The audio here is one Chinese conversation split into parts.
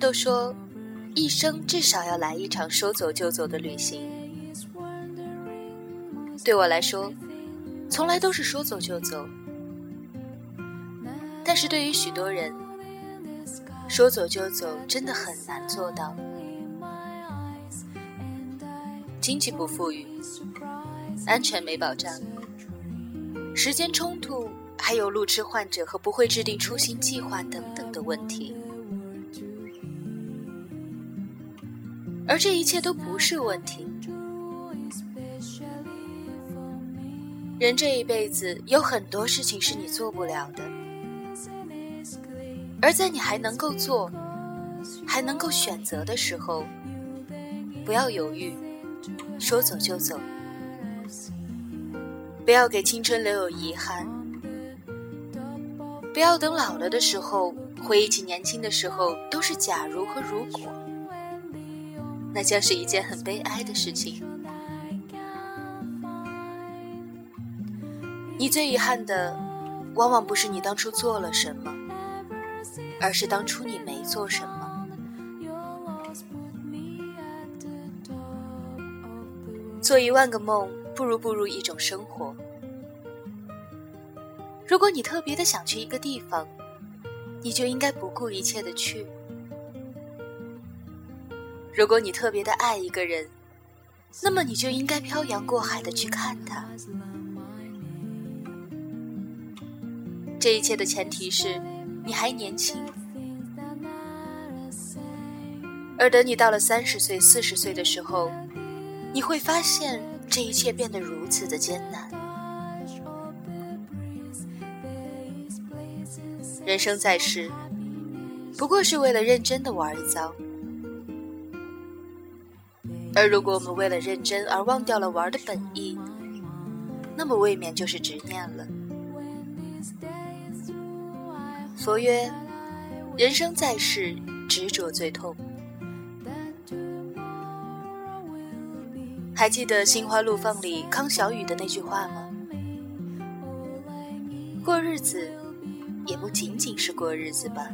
都说，一生至少要来一场说走就走的旅行。对我来说，从来都是说走就走。但是对于许多人，说走就走真的很难做到。经济不富裕，安全没保障，时间冲突，还有路痴患者和不会制定出行计划等等的问题。而这一切都不是问题。人这一辈子有很多事情是你做不了的，而在你还能够做、还能够选择的时候，不要犹豫。说走就走，不要给青春留有遗憾，不要等老了的时候回忆起年轻的时候都是假如和如果，那将是一件很悲哀的事情。你最遗憾的，往往不是你当初做了什么，而是当初你没做什么。做一万个梦，不如步入一种生活。如果你特别的想去一个地方，你就应该不顾一切的去；如果你特别的爱一个人，那么你就应该漂洋过海的去看他。这一切的前提是你还年轻，而等你到了三十岁、四十岁的时候。你会发现这一切变得如此的艰难。人生在世，不过是为了认真的玩一遭。而如果我们为了认真而忘掉了玩的本意，那么未免就是执念了。佛曰：人生在世，执着最痛。还记得《心花怒放》里康小雨的那句话吗？过日子，也不仅仅是过日子吧。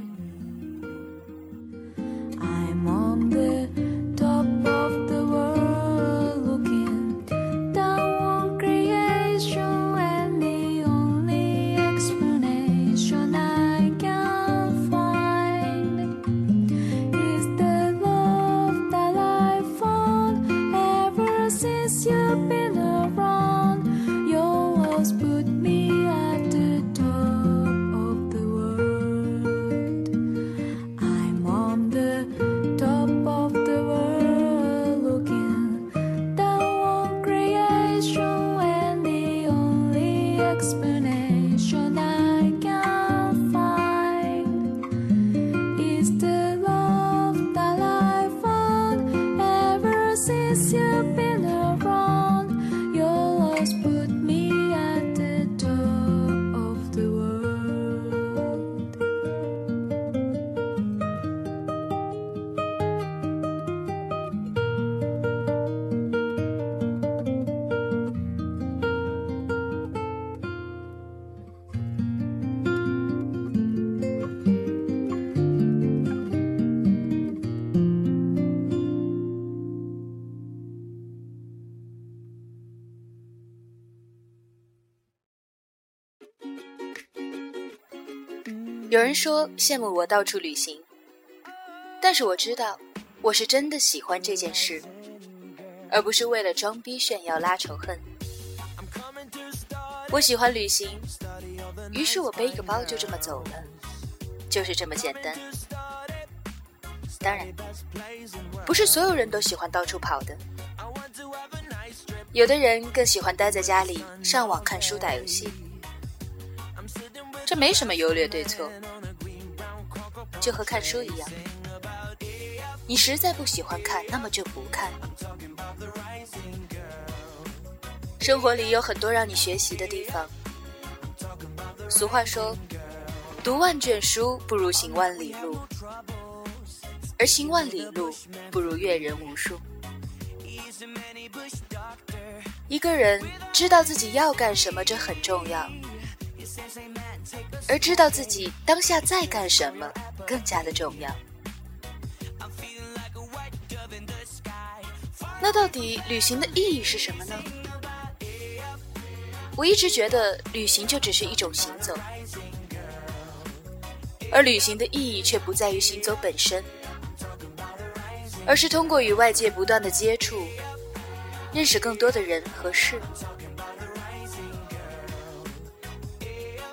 有人说羡慕我到处旅行，但是我知道，我是真的喜欢这件事，而不是为了装逼炫耀拉仇恨。我喜欢旅行，于是我背个包就这么走了，就是这么简单。当然，不是所有人都喜欢到处跑的，有的人更喜欢待在家里上网看书打游戏。这没什么优劣对错，就和看书一样，你实在不喜欢看，那么就不看。生活里有很多让你学习的地方。俗话说，读万卷书不如行万里路，而行万里路不如阅人无数。一个人知道自己要干什么，这很重要。而知道自己当下在干什么更加的重要。那到底旅行的意义是什么呢？我一直觉得旅行就只是一种行走，而旅行的意义却不在于行走本身，而是通过与外界不断的接触，认识更多的人和事。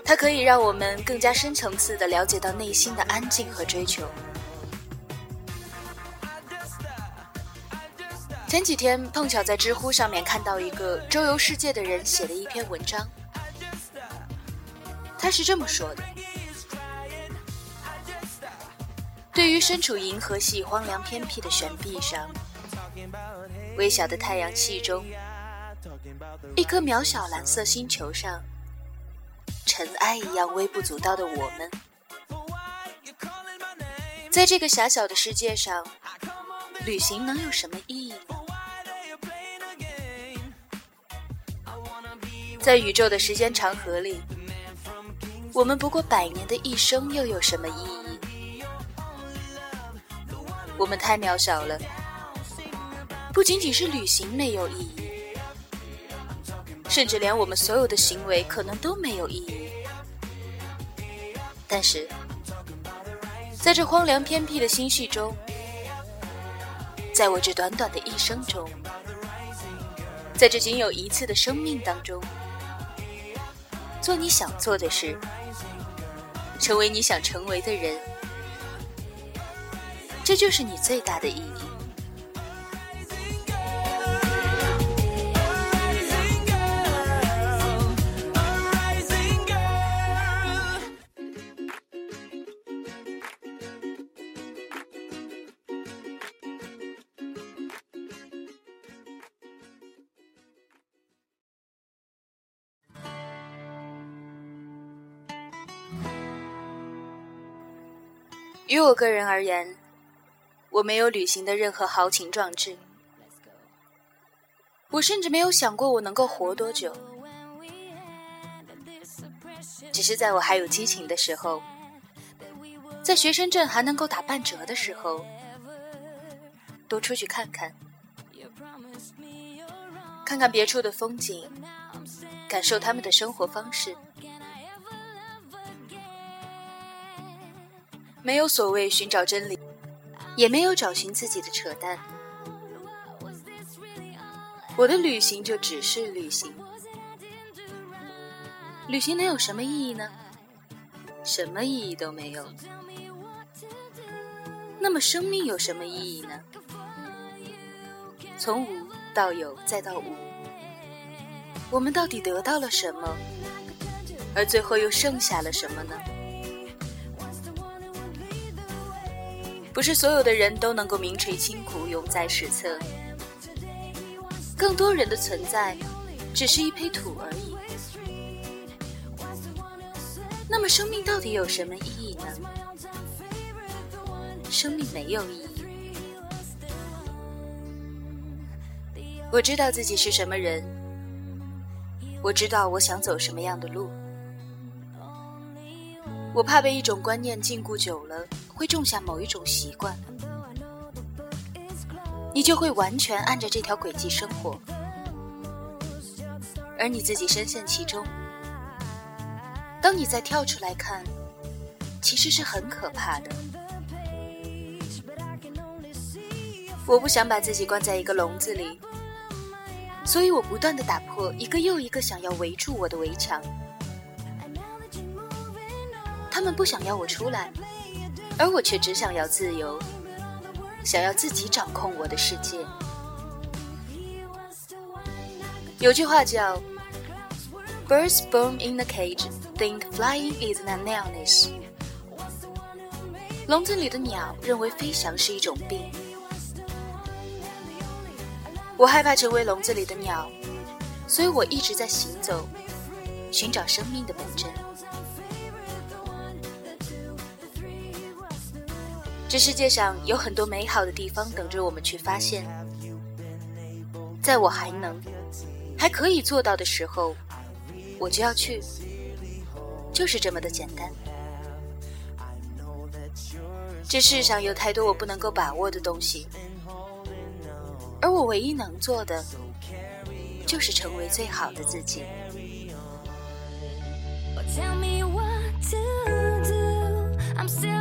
它可以让我们更加深层次的了解到内心的安静和追求。前几天碰巧在知乎上面看到一个周游世界的人写的一篇文章，他是这么说的：对于身处银河系荒凉偏僻的悬臂上，微小的太阳系中，一颗渺小蓝色星球上，尘埃一样微不足道的我们，在这个狭小的世界上，旅行能有什么意义？在宇宙的时间长河里，我们不过百年的一生，又有什么意义？我们太渺小了，不仅仅是旅行没有意义，甚至连我们所有的行为可能都没有意义。但是，在这荒凉偏僻的星系中，在我这短短的一生中，在这仅有一次的生命当中。做你想做的事，成为你想成为的人，这就是你最大的意义。于我个人而言，我没有旅行的任何豪情壮志。我甚至没有想过我能够活多久。只是在我还有激情的时候，在学生证还能够打半折的时候，多出去看看，看看别处的风景，感受他们的生活方式。没有所谓寻找真理，也没有找寻自己的扯淡。我的旅行就只是旅行。旅行能有什么意义呢？什么意义都没有。那么生命有什么意义呢？从无到有再到无，我们到底得到了什么？而最后又剩下了什么呢？不是所有的人都能够名垂千古、永在史册，更多人的存在只是一坯土而已。那么，生命到底有什么意义呢？生命没有意义。我知道自己是什么人，我知道我想走什么样的路。我怕被一种观念禁锢久了。会种下某一种习惯，你就会完全按着这条轨迹生活，而你自己深陷其中。当你再跳出来看，其实是很可怕的。我不想把自己关在一个笼子里，所以我不断的打破一个又一个想要围住我的围墙。他们不想要我出来。而我却只想要自由，想要自己掌控我的世界。有句话叫 “Birds born in the cage think flying is an illness”。笼子里的鸟认为飞翔是一种病。我害怕成为笼子里的鸟，所以我一直在行走，寻找生命的本真。这世界上有很多美好的地方等着我们去发现，在我还能、还可以做到的时候，我就要去。就是这么的简单。这世上有太多我不能够把握的东西，而我唯一能做的，就是成为最好的自己。Tell me what to do. I'm still.